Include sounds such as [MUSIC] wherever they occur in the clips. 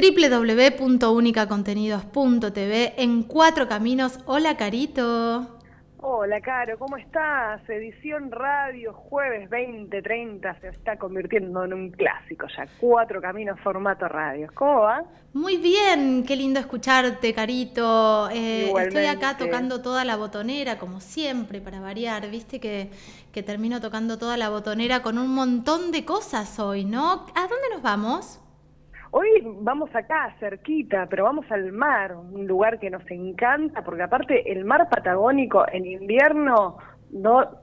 www.unicacontenidos.tv en Cuatro Caminos. Hola, Carito. Hola, Caro, ¿cómo estás? Edición radio, jueves 2030, se está convirtiendo en un clásico ya. Cuatro caminos, formato radio. ¿Cómo va? Muy bien, qué lindo escucharte, Carito. Eh, estoy acá tocando toda la botonera, como siempre, para variar. Viste que, que termino tocando toda la botonera con un montón de cosas hoy, ¿no? ¿A dónde nos vamos? Hoy vamos acá, cerquita, pero vamos al mar, un lugar que nos encanta, porque aparte el mar patagónico en invierno no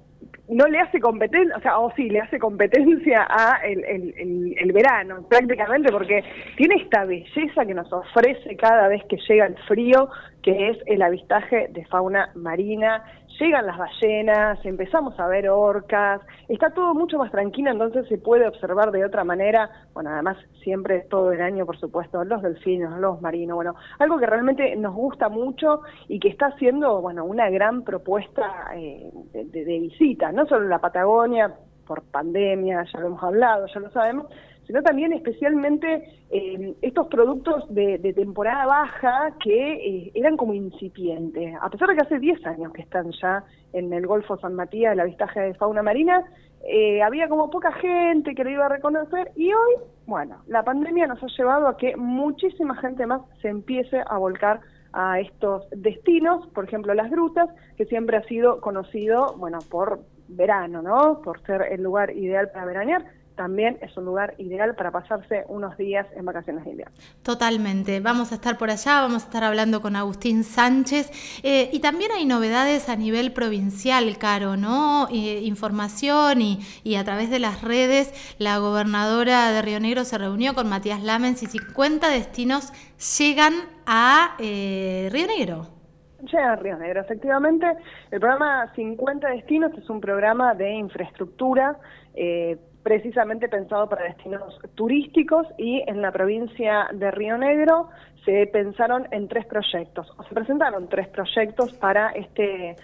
no le hace competencia, o sea, o sí, le hace competencia a el, el, el, verano, prácticamente, porque tiene esta belleza que nos ofrece cada vez que llega el frío, que es el avistaje de fauna marina, llegan las ballenas, empezamos a ver orcas, está todo mucho más tranquilo, entonces se puede observar de otra manera, bueno, además siempre todo el año, por supuesto, los delfines, los marinos, bueno, algo que realmente nos gusta mucho y que está haciendo, bueno, una gran propuesta eh, de, de visita, no solo en la Patagonia, por pandemia, ya lo hemos hablado, ya lo sabemos, sino también especialmente eh, estos productos de, temporada baja que eh, eran como incipientes. A pesar de que hace 10 años que están ya en el Golfo San Matías, el avistaje de fauna marina, eh, había como poca gente que lo iba a reconocer y hoy, bueno, la pandemia nos ha llevado a que muchísima gente más se empiece a volcar a estos destinos, por ejemplo las grutas, que siempre ha sido conocido, bueno, por verano, ¿no? Por ser el lugar ideal para veranear también es un lugar ideal para pasarse unos días en vacaciones de invierno. Totalmente. Vamos a estar por allá, vamos a estar hablando con Agustín Sánchez. Eh, y también hay novedades a nivel provincial, Caro, ¿no? Eh, información y, y, a través de las redes, la gobernadora de Río Negro se reunió con Matías Lamens y 50 destinos llegan a eh, Río Negro. Llega a Río Negro, efectivamente. El programa 50 Destinos es un programa de infraestructura eh, precisamente pensado para destinos turísticos y en la provincia de Río Negro se pensaron en tres proyectos, o se presentaron tres proyectos para este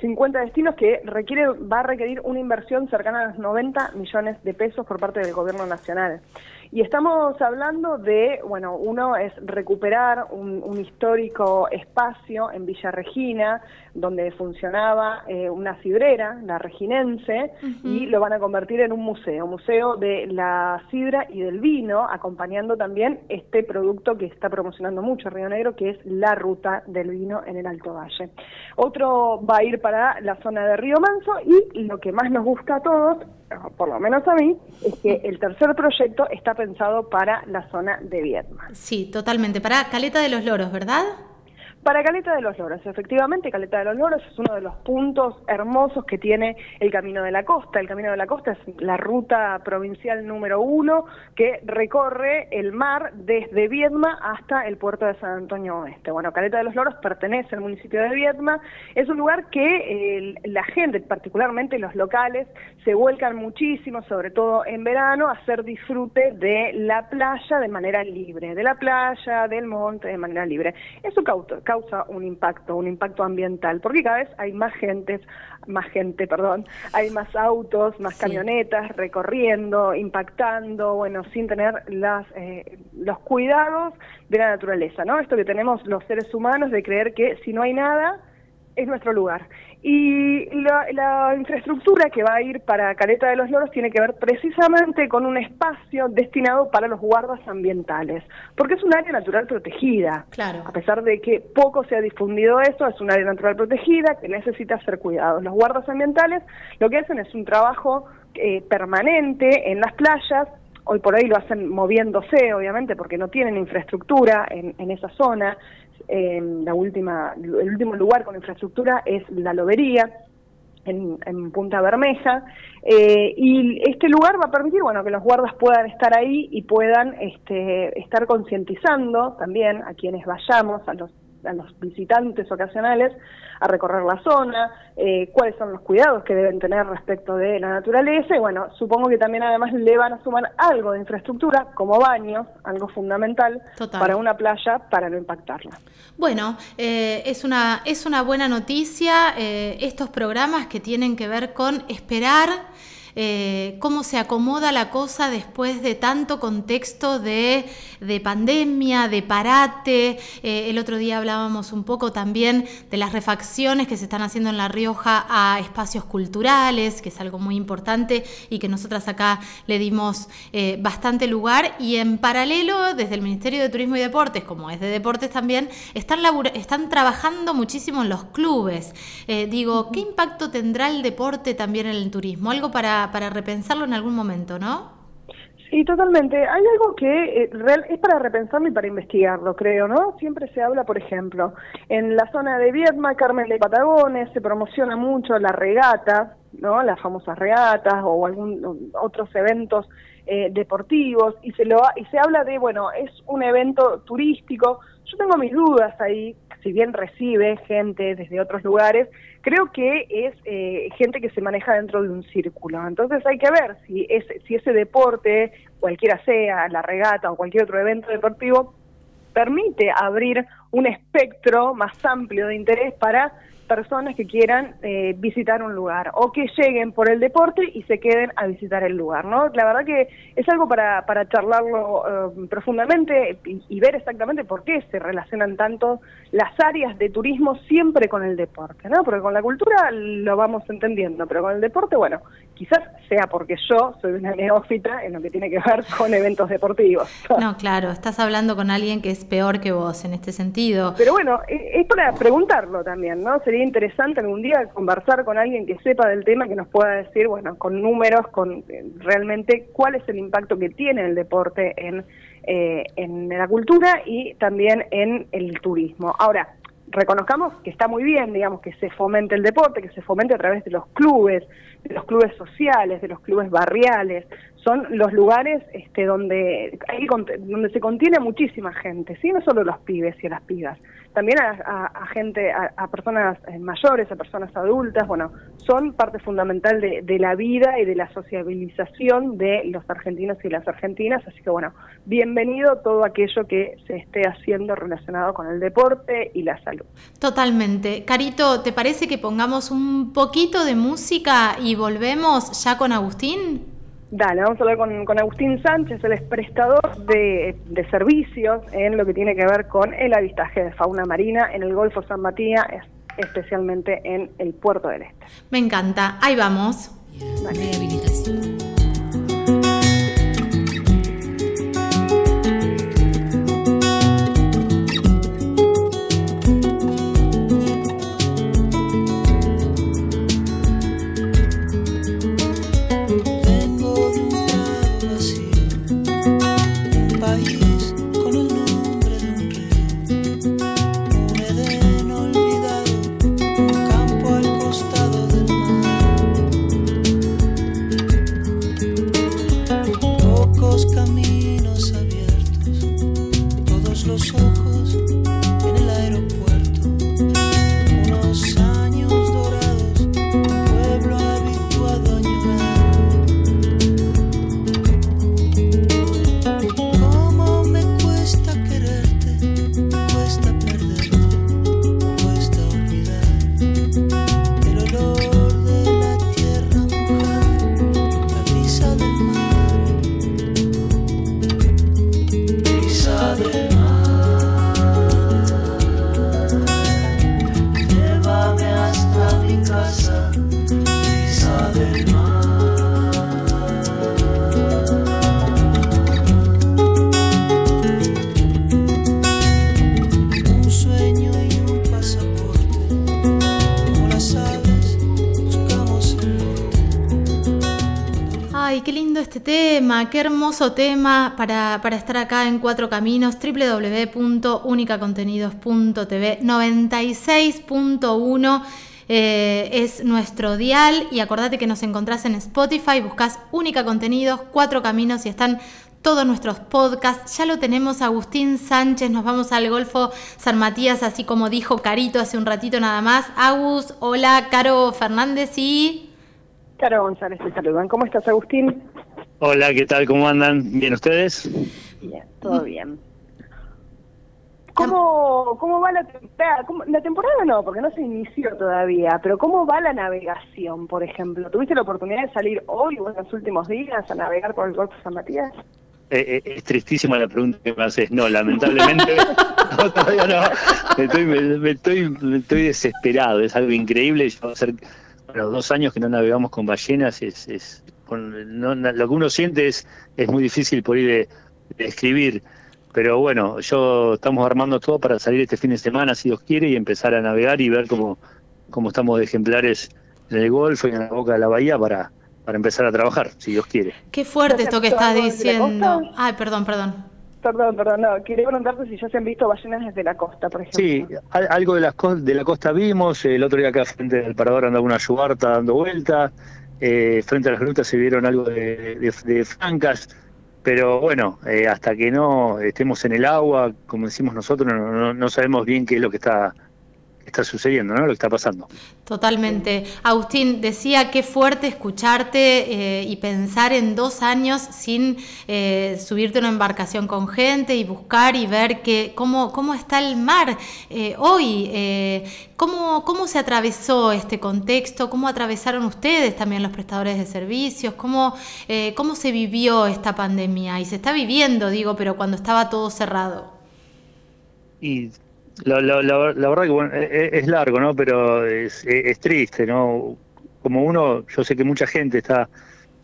50 eh, destinos que requiere, va a requerir una inversión cercana a los 90 millones de pesos por parte del gobierno nacional. Y estamos hablando de, bueno, uno es recuperar un, histórico espacio en Villa Regina, donde funcionaba eh, una sidrera, la reginense, y lo van a convertir en un museo, museo de la sidra y del vino, acompañando también este producto que está promocionando mucho Río Negro, que es la ruta del vino en el Alto Valle. Otro va a ir para la zona de Río Manso y lo que más nos gusta a todos por lo menos a mí, es que el tercer proyecto está pensado para la zona de Vietnam. Sí, totalmente. Para Caleta de los Loros, ¿verdad? Para Caleta de los Loros, efectivamente, Caleta de los Loros es uno de los puntos hermosos que tiene el Camino de la Costa. El Camino de la Costa es la ruta provincial número uno que recorre el mar desde Viedma hasta el puerto de San Antonio Oeste. Bueno, Caleta de los Loros pertenece al municipio de Viedma. Es un lugar que la gente, particularmente los locales, se vuelcan muchísimo, sobre todo en verano, a hacer disfrute de la playa de manera libre, de la playa, del monte de manera libre. Eso causa causa un impacto, un impacto ambiental, porque cada vez hay más gente, más gente, perdón, hay más autos, más camionetas recorriendo, impactando, bueno, sin tener las, eh, los cuidados de la naturaleza, ¿no? Esto que tenemos los seres humanos de creer que si no hay nada, es nuestro lugar. Y la, infraestructura que va a ir para Caleta de los Loros tiene que ver precisamente con un espacio destinado para los guardas ambientales, porque es un área natural protegida. Claro. A pesar de que poco se ha difundido eso, es un área natural protegida que necesita ser cuidados. Los guardas ambientales lo que hacen es un trabajo eh, permanente en las playas, hoy por hoy lo hacen moviéndose, obviamente, porque no tienen infraestructura en, en esa zona, la última, el último lugar con infraestructura es la lobería, en, Punta Bermeja, eh, y este lugar va a permitir bueno, que los guardas puedan estar ahí y puedan este, estar concientizando también a quienes vayamos, a los a los visitantes ocasionales a recorrer la zona, eh, cuáles son los cuidados que deben tener respecto de la naturaleza y bueno, supongo que también además le van a sumar algo de infraestructura como baños, algo fundamental para una playa para no impactarla. Bueno, eh, es, una, es una buena noticia eh, estos programas que tienen que ver con esperar eh, cómo se acomoda la cosa después de tanto contexto de, pandemia, de parate. Eh, el otro día hablábamos un poco también de las refacciones que se están haciendo en La Rioja a espacios culturales, que es algo muy importante y que nosotras acá le dimos eh, bastante lugar. Y en paralelo, desde el Ministerio de Turismo y Deportes, como es de deportes también, están, están trabajando muchísimo en los clubes. digo, ¿qué impacto tendrá el deporte también en el turismo? Algo para para, repensarlo en algún momento, ¿no? Sí, totalmente. Hay algo que eh, es para repensarlo y para investigarlo, creo, ¿no? Siempre se habla, por ejemplo, en la zona de Viedma, Carmen de Patagones, se promociona mucho la regata, ¿no? Las famosas regatas o algún otros eventos eh, deportivos y se lo y se habla de, bueno, es un evento turístico. Yo tengo mis dudas ahí, si bien recibe gente desde otros lugares, creo que es eh, gente que se maneja dentro de un círculo. Entonces hay que ver si, si ese deporte, cualquiera sea, la regata o cualquier otro evento deportivo, permite abrir un espectro más amplio de interés para personas que quieran eh, visitar un lugar o que lleguen por el deporte y se queden a visitar el lugar, ¿no? La verdad que es algo para, para charlarlo eh, profundamente y, ver exactamente por qué se relacionan tanto las áreas de turismo siempre con el deporte, ¿no? Porque con la cultura lo vamos entendiendo, pero con el deporte, bueno, quizás sea porque yo soy una neófita en lo que tiene que ver [LAUGHS] con eventos deportivos. No, claro, estás hablando con alguien que es peor que vos en este sentido. Pero bueno, e, es para preguntarlo también, ¿no? Sería interesante algún día conversar con alguien que sepa del tema, que nos pueda decir, bueno, con números, con eh, realmente cuál es el impacto que tiene el deporte en, eh, en la cultura y también en el turismo. Ahora, reconozcamos que está muy bien, digamos, que se fomente el deporte, que se fomente a través de los clubes, de los clubes sociales, de los clubes barriales, son los lugares este, donde, hay, donde se contiene muchísima gente, ¿sí? no solo los pibes y las pibas, también a, gente, a, personas eh, mayores, a personas adultas, bueno, son parte fundamental de, de, la vida y de la sociabilización de los argentinos y las argentinas, así que bueno, bienvenido todo aquello que se esté haciendo relacionado con el deporte y la salud. Totalmente. Carito, ¿te parece que pongamos un poquito de música y volvemos ya con Agustín? Dale, vamos a hablar con, Agustín Sánchez, él es prestador de, de, servicios en lo que tiene que ver con el avistaje de fauna marina en el Golfo San Matías, especialmente en el Puerto del Este. Me encanta, ahí vamos. Qué hermoso tema para, estar acá en Cuatro Caminos, www.unicacontenidos.tv 96.1 eh, es nuestro dial y acordate que nos encontrás en Spotify, buscas Única Contenidos, Cuatro Caminos y están todos nuestros podcasts. Ya lo tenemos Agustín Sánchez, nos vamos al Golfo San Matías, así como dijo Carito hace un ratito nada más. Agus, hola, Caro Fernández y... Caro González, te saludan. ¿Cómo estás, Agustín? Hola, ¿qué tal? ¿Cómo andan? ¿Bien ustedes? Bien, todo bien. ¿Cómo, ¿Cómo va la temporada? La temporada no, porque no se inició todavía, pero ¿cómo va la navegación, por ejemplo? ¿Tuviste la oportunidad de salir hoy o en los últimos días a navegar por el Golfo San Matías? Eh, eh, es tristísima la pregunta que me haces. No, lamentablemente, [LAUGHS] no, todavía no. Estoy, me, estoy, estoy desesperado. Es algo increíble. Yo hace bueno, dos años que no navegamos con ballenas. Es, es lo que uno siente es, es muy difícil por ir de, de escribir. Pero bueno, yo estamos armando todo para salir este fin de semana, si Dios quiere, y empezar a navegar y ver cómo, cómo estamos de ejemplares en el Golfo y en la boca de la bahía para, para empezar a trabajar, si Dios quiere. Qué fuerte esto que estás diciendo. Ay, perdón, perdón. Perdón, perdón, no. Quería preguntarte si ya se han visto ballenas desde la costa, por ejemplo. Sí, algo de la, de la costa vimos. El otro día acá frente del parador andaba una yubarta dando vuelta. Eh, frente a las grutas se vieron algo de, de francas. Pero bueno, eh, hasta que no estemos en el agua, como decimos nosotros, no, sabemos bien qué es lo que está está sucediendo, ¿no? Lo que está pasando. Totalmente. Agustín, decía qué fuerte escucharte eh, y pensar en dos años sin eh, subirte a una embarcación con gente y buscar y ver que, cómo, cómo está el mar eh, hoy, cómo, cómo se atravesó este contexto, cómo atravesaron ustedes también los prestadores de servicios, cómo, cómo se vivió esta pandemia y se está viviendo, digo, pero cuando estaba todo cerrado. Y la, la, la, verdad que bueno, e, e, es, largo, ¿no? Pero es, e, es, triste, ¿no? Como uno, yo sé que mucha gente está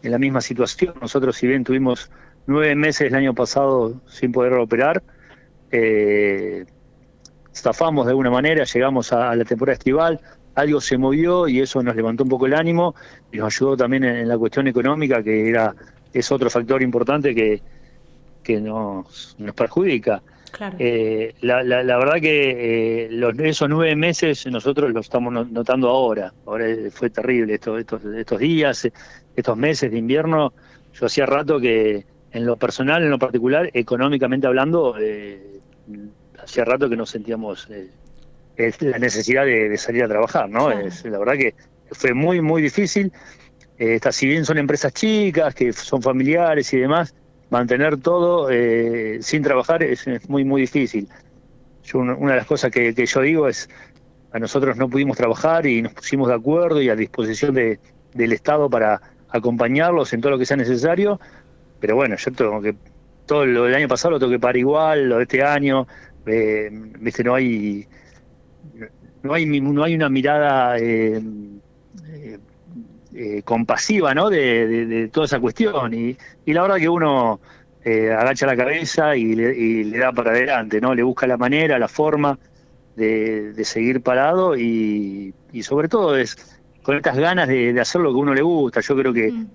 en la misma situación. Nosotros, si bien tuvimos nueve meses el año pasado sin poder operar, eh, estafamos de alguna manera, llegamos a, la temporada estival, algo se movió y eso nos levantó un poco el ánimo y nos ayudó también en, la cuestión económica, que era es otro factor importante que, que nos, nos perjudica. Eh, la, la, verdad que eh, los, esos nueve meses nosotros lo estamos notando ahora. Ahora fue terrible estos, estos, estos días, estos meses de invierno. Yo hacía rato que en lo personal, en lo particular, económicamente hablando, eh, hacía rato que no sentíamos la necesidad de, salir a trabajar, ¿no? Es, la verdad que fue muy, muy difícil. si bien son empresas chicas, que son familiares y demás, mantener todo eh, sin trabajar es, muy, muy difícil. Yo, una de las cosas que, yo digo es, a nosotros no pudimos trabajar y nos pusimos de acuerdo y a disposición de, del Estado para acompañarlos en todo lo que sea necesario, pero bueno, yo tengo que, todo lo del año pasado lo tengo que pagar igual, lo de este año, eh, viste, no hay, no hay, no hay una mirada eh, eh compasiva ¿no? De, toda esa cuestión. Y, la verdad que uno eh, agacha la cabeza y le, da para adelante, ¿no? le busca la manera, la forma de, seguir parado y, sobre todo es con estas ganas de, hacer lo que uno le gusta. Yo creo que, mm.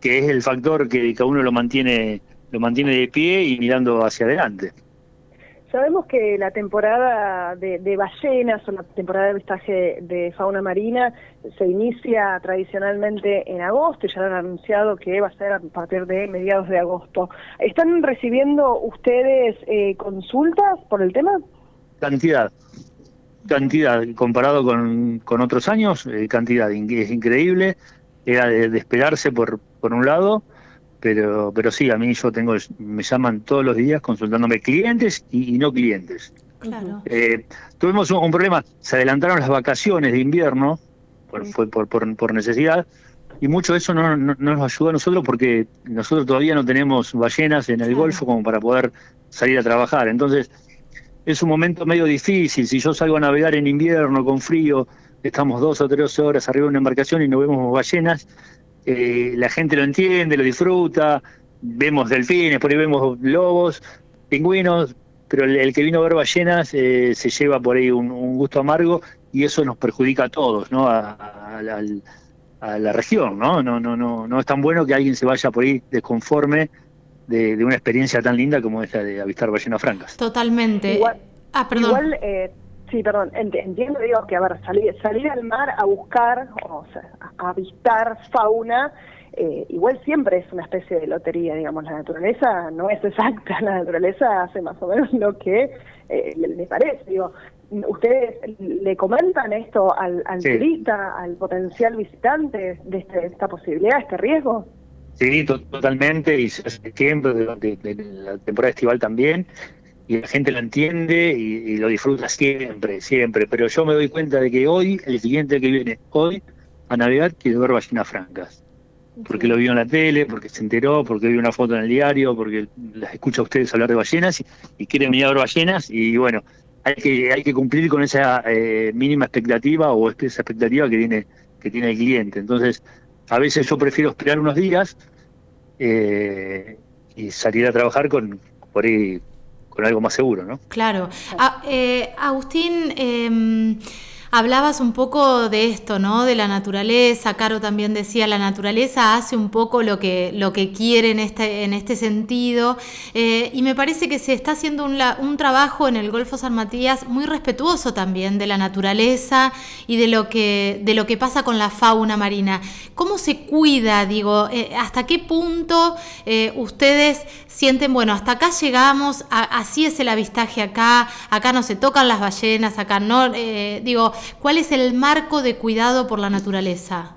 que es el factor que, que a uno lo mantiene, lo mantiene de pie y mirando hacia adelante. Sabemos que la temporada de, ballenas o la temporada de vistaje de fauna marina se inicia tradicionalmente en agosto y ya han anunciado que va a ser a partir de mediados de agosto. ¿Están recibiendo ustedes eh, consultas por el tema? Cantidad, cantidad, comparado con, otros años, eh, cantidad, es increíble, era de, esperarse por, por un lado pero pero sí, a mí yo tengo, me llaman todos los días consultándome clientes y, no clientes. Claro. Eh, tuvimos un, problema, se adelantaron las vacaciones de invierno, por, fue por, por, necesidad, y mucho de eso no, nos ayuda a nosotros porque nosotros todavía no tenemos ballenas en el Golfo como para poder salir a trabajar. Entonces, es un momento medio difícil. Si yo salgo a navegar en invierno con frío, estamos dos o tres horas arriba de una embarcación y no vemos ballenas, eh, la gente lo entiende, lo disfruta, vemos delfines, por ahí vemos lobos, pingüinos, pero el, que vino a ver ballenas eh, se lleva por ahí un, gusto amargo y eso nos perjudica a todos, ¿no? A, la región, ¿no? No, no, no, no es tan bueno que alguien se vaya por ahí desconforme de, una experiencia tan linda como esta de avistar ballenas francas. Totalmente. Igual, ah, perdón. Eh, Sí, perdón, entiendo, digo que, a ver, salir, salir al mar a buscar, o sea, a avistar fauna, eh, igual siempre es una especie de lotería, digamos, la naturaleza no es exacta, [LAUGHS] la naturaleza hace más o menos lo que eh, le, parece, digo, ¿ustedes le comentan esto al, al turista, al potencial visitante de, este, esta posibilidad, este riesgo? Sí, totalmente, y siempre, de, de, la temporada estival también, y la gente lo entiende y, lo disfruta siempre, siempre. Pero yo me doy cuenta de que hoy, el siguiente que viene hoy, a navegar quiere ver ballenas francas. Porque lo vio en la tele, porque se enteró, porque vio una foto en el diario, porque las escucha a ustedes hablar de ballenas y, y quieren venir a ver ballenas. Y bueno, hay que, hay que cumplir con esa eh, mínima expectativa o esa expectativa que tiene, que tiene el cliente. Entonces, a veces yo prefiero esperar unos días eh, y salir a trabajar con por ahí con algo más seguro, ¿no? Claro. Ah, eh, Agustín, em, Hablabas un poco de esto, ¿no? De la naturaleza. Caro también decía, la naturaleza hace un poco lo que, lo que quiere en este, en este sentido. Eh, y me parece que se está haciendo un, trabajo en el Golfo San Matías muy respetuoso también de la naturaleza y de lo que, de lo que pasa con la fauna marina. ¿Cómo se cuida? Digo, eh, ¿hasta qué punto eh, ustedes sienten, bueno, hasta acá llegamos, así es el avistaje acá, acá no se tocan las ballenas, acá no, digo, ¿Cuál es el marco de cuidado por la naturaleza?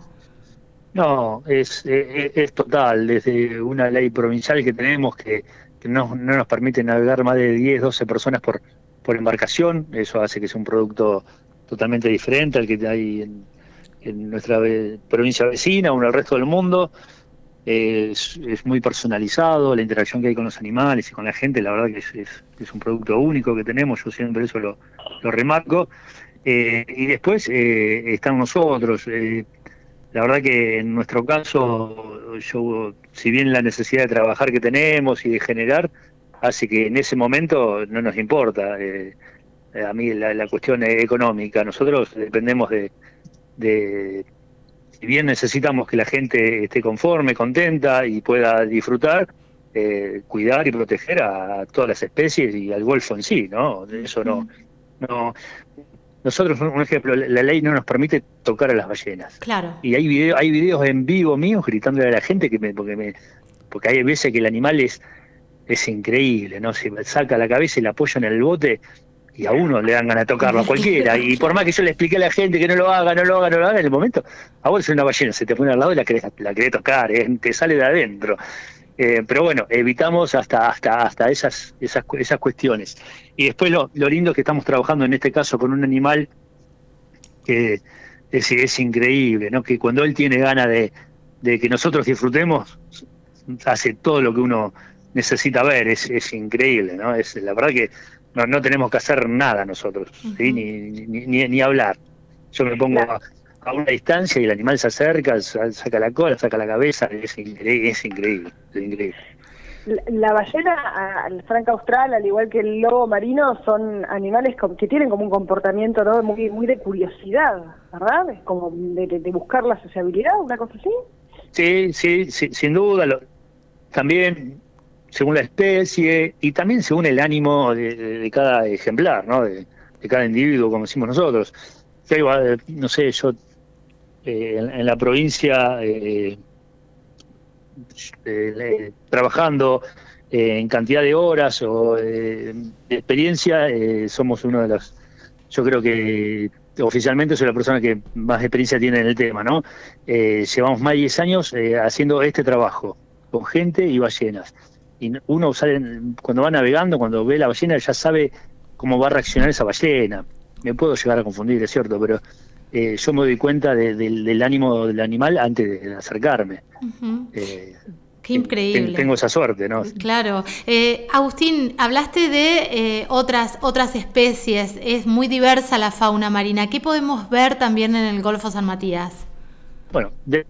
No, es, es, total, desde una ley provincial que tenemos que, no, nos permite navegar más de 10, 12 personas por, embarcación, eso hace que sea un producto totalmente diferente al que hay en, nuestra provincia vecina o en el resto del mundo. Es, muy personalizado, la interacción que hay con los animales y con la gente, la verdad que es, un producto único que tenemos, yo siempre eso lo remarco. Eh, y después eh, están nosotros. Eh, la verdad que en nuestro caso, yo, si bien la necesidad de trabajar que tenemos y de generar, hace que en ese momento no nos importa. a mí la, cuestión económica, nosotros dependemos de, de, si bien necesitamos que la gente esté conforme, contenta y pueda disfrutar, cuidar y proteger a, todas las especies y al golfo en sí, ¿no? Eso no, no, nosotros, un ejemplo, la ley no nos permite tocar a las ballenas. Claro. Y hay video, hay videos en vivo míos gritándole a la gente que me, porque me, porque hay veces que el animal es, es increíble, ¿no? Se saca la cabeza y la apoya en el bote y a uno le dan ganas de tocarlo, a cualquiera. Y por más que yo le explique a la gente que no lo haga, no lo haga, no lo haga, en el momento, a vos es una ballena, se te pone al lado y la querés, la querés tocar, ¿eh? te sale de adentro. Eh, pero bueno, evitamos hasta, hasta, hasta esas, esas, esas cuestiones. Y después lo, lo lindo es que estamos trabajando en este caso con un animal que es, es increíble, ¿no? que cuando él tiene ganas de, de, que nosotros disfrutemos, hace todo lo que uno necesita ver, es, es increíble, ¿no? Es, la verdad que no, no tenemos que hacer nada nosotros, ni, ni, ni, hablar. Yo me pongo a una distancia y el animal se acerca, saca la cola, saca la cabeza, es, increíble, es increíble, La, ballena, el franca austral, al igual que el lobo marino, son animales que tienen como un comportamiento ¿no? muy, muy de curiosidad, ¿verdad? Es como de, buscar la sociabilidad, una cosa así. Sí, sí, sin duda. también según la especie y también según el ánimo de, cada ejemplar, ¿no? De, cada individuo, como decimos nosotros. no sé, yo eh, en, la provincia eh, eh, trabajando en cantidad de horas o de experiencia, somos uno de los, yo creo que oficialmente soy la persona que más experiencia tiene en el tema, ¿no? llevamos más de 10 años haciendo este trabajo con gente y ballenas. Y uno sale, cuando va navegando, cuando ve la ballena, ya sabe cómo va a reaccionar esa ballena. Me puedo llegar a confundir, es cierto, pero eh, yo me doy cuenta del ánimo del animal antes de acercarme. Eh, Qué increíble. Tengo esa suerte, ¿no? Claro. Eh, Agustín, hablaste de otras, otras especies. Es muy diversa la fauna marina. ¿Qué podemos ver también en el Golfo San Matías? Bueno, de...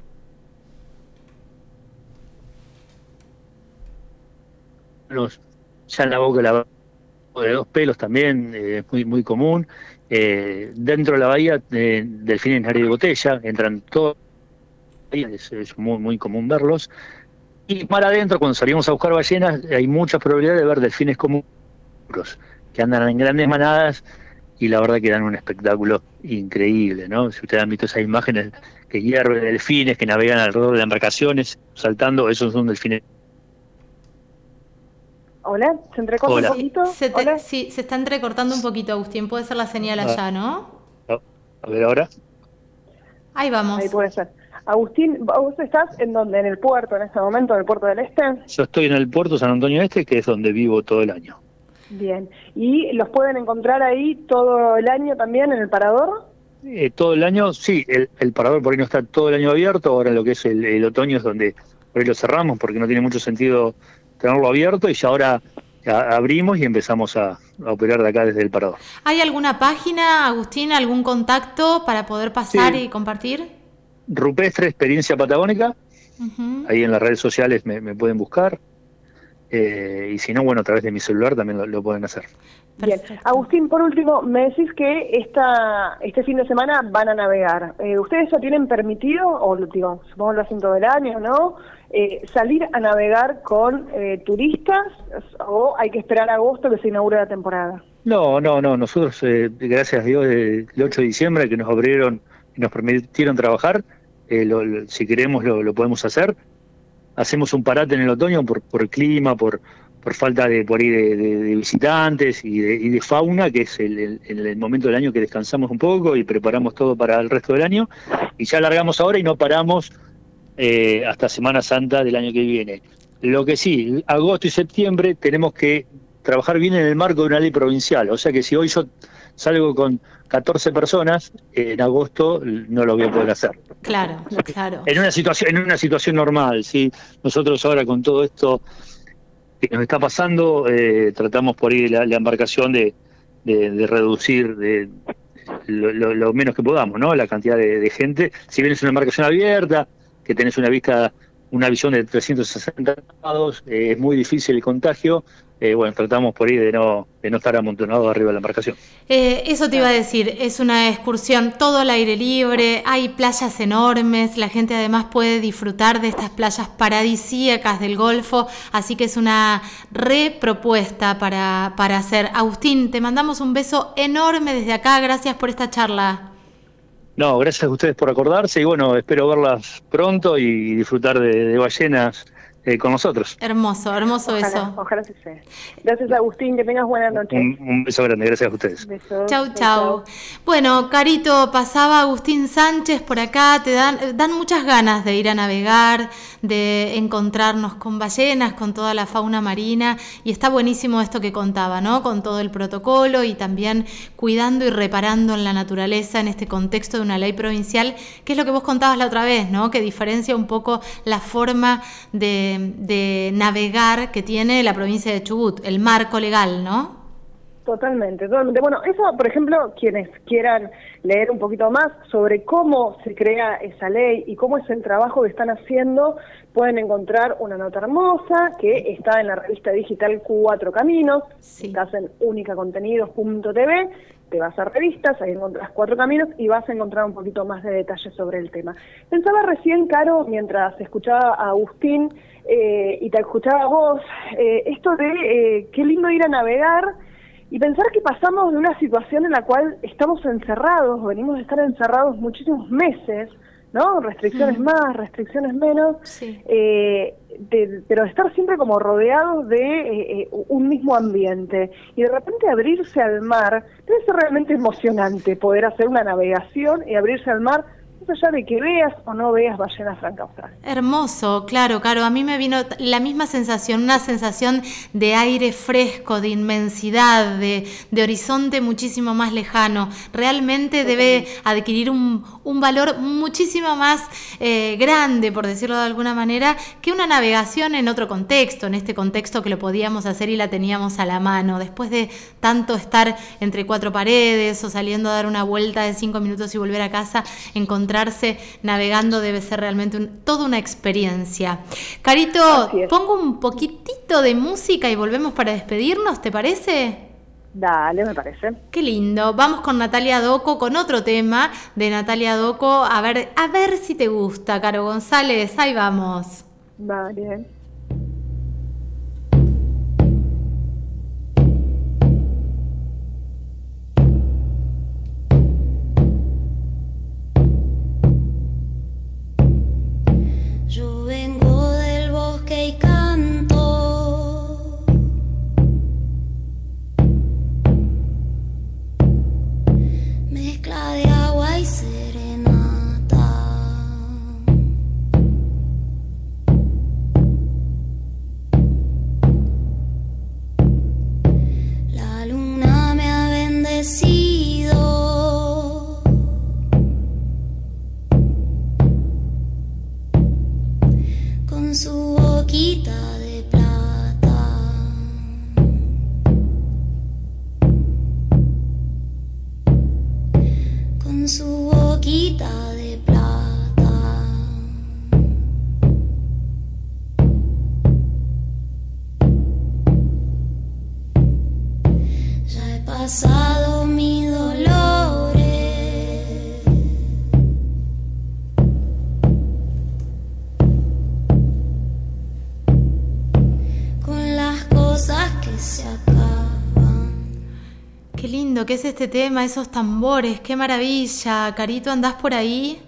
ya en la boca la de dos pelos también, es muy, muy común. Eh, dentro de la bahía, eh, delfines nariz de botella, entran todos, es, es muy, muy común verlos. Y para adentro, cuando salimos a buscar ballenas, hay mucha probabilidad de ver delfines comunes, que andan en grandes manadas y la verdad que dan un espectáculo increíble, ¿no? Si ustedes han visto esas imágenes que hierven delfines, que navegan alrededor de embarcaciones, saltando, esos son delfines Hola, ¿se entrecorta un poquito? Se Sí, se está entrecortando un poquito, Agustín. Puede ser la señal allá, ¿no? A ver ahora. Ahí vamos. Ahí puede ser. Agustín, ¿vos estás en donde? ¿En el puerto en este momento, en el puerto del Este? Yo estoy en el puerto San Antonio Este, que es donde vivo todo el año. Bien, ¿y los pueden encontrar ahí todo el año también en el parador? Eh, todo el año, sí, el, parador por ahí no está todo el año abierto, ahora lo que es el, otoño es donde por ahí lo cerramos porque no tiene mucho sentido tenerlo abierto y ya ahora abrimos y empezamos a, operar de acá desde el parador. ¿Hay alguna página, Agustín, algún contacto para poder pasar y compartir? Rupestre Experiencia Patagónica, ahí en las redes sociales me pueden buscar. Eh, y si no, bueno, a través de mi celular también lo, pueden hacer. Bien. Agustín, por último, me decís que esta, este fin de semana van a navegar. Eh, ¿Ustedes ya tienen permitido, o digo, supongo lo hacen todo el año, ¿no? Eh, ¿Salir a navegar con turistas o hay que esperar a agosto que se inaugure la temporada? No, no, no. Nosotros, gracias a Dios, el 8 de diciembre que nos abrieron y nos permitieron trabajar, si queremos lo podemos hacer hacemos un parate en el otoño por, por clima, por, por falta de por ahí de, visitantes y de, fauna, que es el, el, momento del año que descansamos un poco y preparamos todo para el resto del año. Y ya largamos ahora y no paramos eh, hasta Semana Santa del año que viene. Lo que sí, agosto y septiembre tenemos que trabajar bien en el marco de una ley provincial. O sea que si hoy yo salgo con 14 personas, en agosto no lo voy a poder hacer. Claro, claro. En una situación, en una situación normal, sí. Nosotros ahora con todo esto nos está pasando, eh, tratamos por ahí la, embarcación de, de, reducir de lo, menos que podamos, ¿no? La cantidad de, gente. Si bien es una embarcación abierta, que tenés una vista, una visión de 360 grados, eh, es muy difícil el contagio. Eh, bueno, tratamos por ahí de no, de no estar amontonados arriba de la embarcación. Eh, eso te iba a decir, es una excursión todo al aire libre, hay playas enormes, la gente además puede disfrutar de estas playas paradisíacas del Golfo, así que es una repropuesta para, para hacer. Agustín, te mandamos un beso enorme desde acá, gracias por esta charla. No, gracias a ustedes por acordarse y bueno, espero verlas pronto y disfrutar de ballenas eh, con nosotros. Hermoso, hermoso eso. Ojalá se sea. Gracias Agustín, que tengas buena noche. Un, beso grande, gracias a ustedes. chau, chau, Bueno, Carito, pasaba Agustín Sánchez por acá, te dan, dan muchas ganas de ir a navegar, de encontrarnos con ballenas, con toda la fauna marina, y está buenísimo esto que contaba, ¿no? Con todo el protocolo y también cuidando y reparando en la naturaleza en este contexto de una ley provincial, que es lo que vos contabas la otra vez, ¿no? Que diferencia un poco la forma de de, navegar que tiene la provincia de Chubut, el marco legal, ¿no? Totalmente, totalmente. Bueno, eso, por ejemplo, quienes quieran leer un poquito más sobre cómo se crea esa ley y cómo es el trabajo que están haciendo, pueden encontrar una nota hermosa que está en la revista digital Cuatro Caminos, estás en unicacontenidos.tv te vas a revistas, ahí encontrás cuatro caminos y vas a encontrar un poquito más de detalles sobre el tema. Pensaba recién, Caro, mientras escuchaba a Agustín eh, y te escuchaba a vos, eh, esto de eh, qué lindo ir a navegar y pensar que pasamos de una situación en la cual estamos encerrados, venimos de estar encerrados muchísimos meses, ¿no? Restricciones más, restricciones menos, eh, pero estar siempre como rodeados de eh, eh, un mismo ambiente. Y de repente abrirse al mar, debe ser realmente emocionante poder hacer una navegación y abrirse al mar allá de que veas o no veas ballena franca austral. Hermoso, claro, claro. A mí me vino la misma sensación, una sensación de aire fresco, de inmensidad, de, horizonte muchísimo más lejano. Realmente debe adquirir un, valor muchísimo más eh, grande, por decirlo de alguna manera, que una navegación en otro contexto, en este contexto que lo podíamos hacer y la teníamos a la mano. Después de tanto estar entre cuatro paredes o saliendo a dar una vuelta de cinco minutos y volver a casa, encontrar navegando debe ser realmente toda una experiencia. Carito, pongo un poquitito de música y volvemos para despedirnos, ¿te parece? Dale, me parece. Qué lindo. Vamos con Natalia Doco, con otro tema de Natalia Doco. A ver, a ver si te gusta, Caro González. Ahí vamos. Vale. con su boquita que es este tema, esos tambores, qué maravilla. Carito, ¿andás por ahí?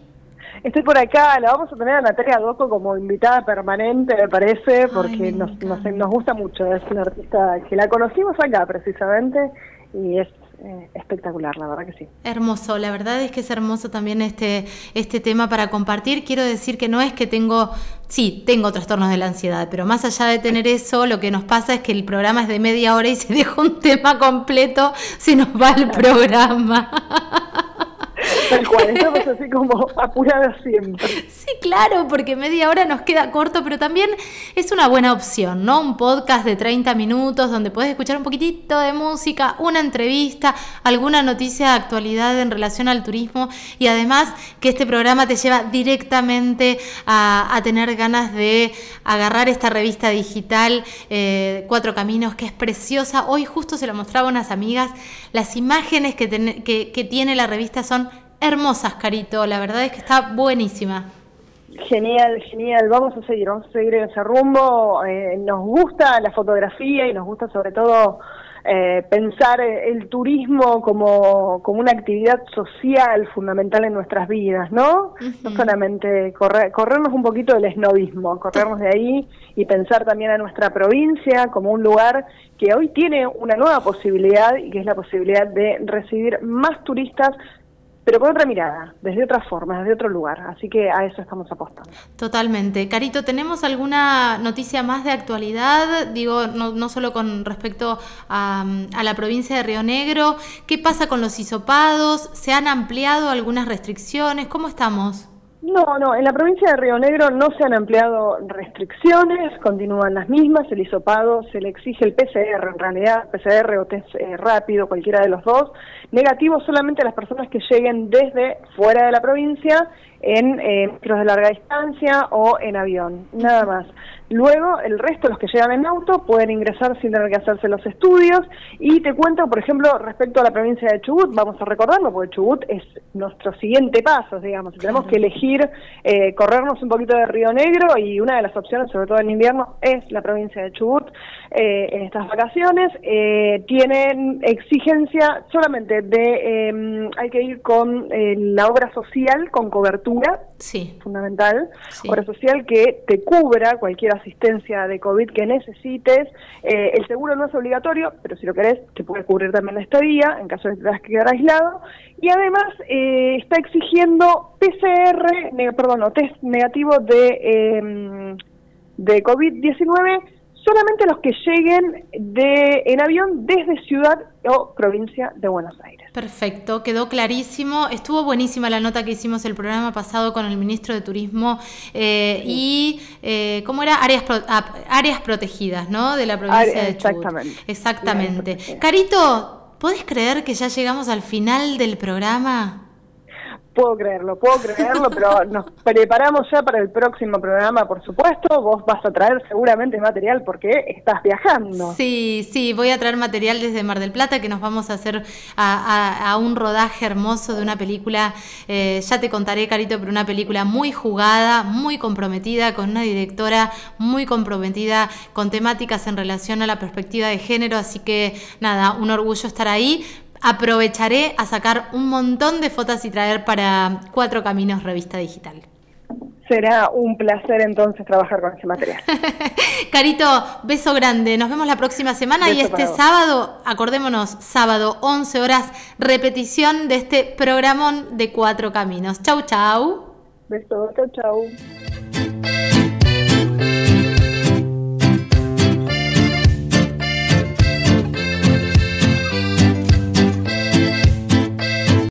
Estoy por acá, la vamos a tener a Natalia Doco como invitada permanente, me parece, Ay, porque me nos, nos, nos gusta mucho. Es una artista que la conocimos acá precisamente y es eh, espectacular, la verdad que sí. Hermoso, la verdad es que es hermoso también este, este tema para compartir. Quiero decir que no es que tengo, sí, tengo trastornos de la ansiedad, pero más allá de tener eso, lo que nos pasa es que el programa es de media hora y se [LAUGHS] deja un tema completo, se nos va el programa. [LAUGHS] Tal cual, estamos así como apuradas siempre. Sí, claro, porque media hora nos queda corto, pero también es una buena opción, ¿no? Un podcast de 30 minutos donde puedes escuchar un poquitito de música, una entrevista, alguna noticia de actualidad en relación al turismo y además que este programa te lleva directamente a, a tener ganas de agarrar esta revista digital eh, Cuatro Caminos, que es preciosa. Hoy justo se lo mostraba a unas amigas, las imágenes que, ten- que- que tiene la revista son hermosas, Carito, la verdad es que está buenísima. Genial, genial. Vamos a seguir, vamos a seguir en ese rumbo. Eh, nos gusta la fotografía y nos gusta sobre todo eh, pensar el turismo como, como una actividad social fundamental en nuestras vidas, ¿no? No solamente correr, corrernos un poquito del esnovismo, corrernos de ahí y pensar también a nuestra provincia como un lugar que hoy tiene una nueva posibilidad y que es la posibilidad de recibir más turistas pero con otra mirada, desde otra forma, desde otro lugar. Así que a eso estamos apostando. Totalmente. Carito, ¿tenemos alguna noticia más de actualidad? Digo, no, no solo con respecto a, a la provincia de Río Negro. ¿Qué pasa con los hisopados? ¿Se han ampliado algunas restricciones? ¿Cómo estamos? No, no, en la provincia de Río Negro no se han ampliado restricciones, continúan las mismas, el hisopado se le exige el PCR, en realidad PCR o test eh, rápido, cualquiera de los dos, negativo solamente a las personas que lleguen desde fuera de la provincia en eh, micros de larga distancia o en avión, nada más. Luego, el resto, los que llegan en auto, pueden ingresar sin tener que hacerse los estudios. Y te cuento, por ejemplo, respecto a la provincia de Chubut, vamos a recordarlo, porque Chubut es nuestro siguiente paso, digamos. Tenemos que elegir eh, corrernos un poquito de Río Negro y una de las opciones, sobre todo en invierno, es la provincia de Chubut. Eh, en estas vacaciones eh, tienen exigencia solamente de, eh, hay que ir con eh, la obra social, con cobertura, Sí. fundamental, Sí. obra social que te cubra cualquier asistencia de COVID que necesites. Eh, el seguro no es obligatorio, pero si lo querés, te puede cubrir también la estadía en caso de que tengas que quedar aislado. Y además eh, está exigiendo PCR, perdón, no, test negativo de, eh, de COVID-19 solamente los que lleguen de, en avión desde ciudad o provincia de Buenos Aires. Perfecto, quedó clarísimo. Estuvo buenísima la nota que hicimos el programa pasado con el ministro de Turismo eh, y, eh, ¿cómo era? Áreas, pro- ah, áreas protegidas, ¿no? De la provincia de Chubut. exactamente. Exactamente. Carito, ¿podés creer que ya llegamos al final del programa? Puedo creerlo, puedo creerlo, pero nos preparamos ya para el próximo programa, por supuesto. Vos vas a traer seguramente material porque estás viajando. Sí, sí, voy a traer material desde Mar del Plata que nos vamos a hacer a, un rodaje hermoso de una película, eh, ya te contaré, Carito, pero una película muy jugada, muy comprometida, con una directora muy comprometida con temáticas en relación a la perspectiva de género, así que nada, un orgullo estar ahí. Aprovecharé a sacar un montón de fotos y traer para Cuatro Caminos Revista Digital. Será un placer entonces trabajar con ese material. [LAUGHS] Carito, beso grande. Nos vemos la próxima semana y Beso este sábado, acordémonos, sábado 11 horas, repetición de este programón de Cuatro Caminos. Chau, chau. Besos, chau, chau.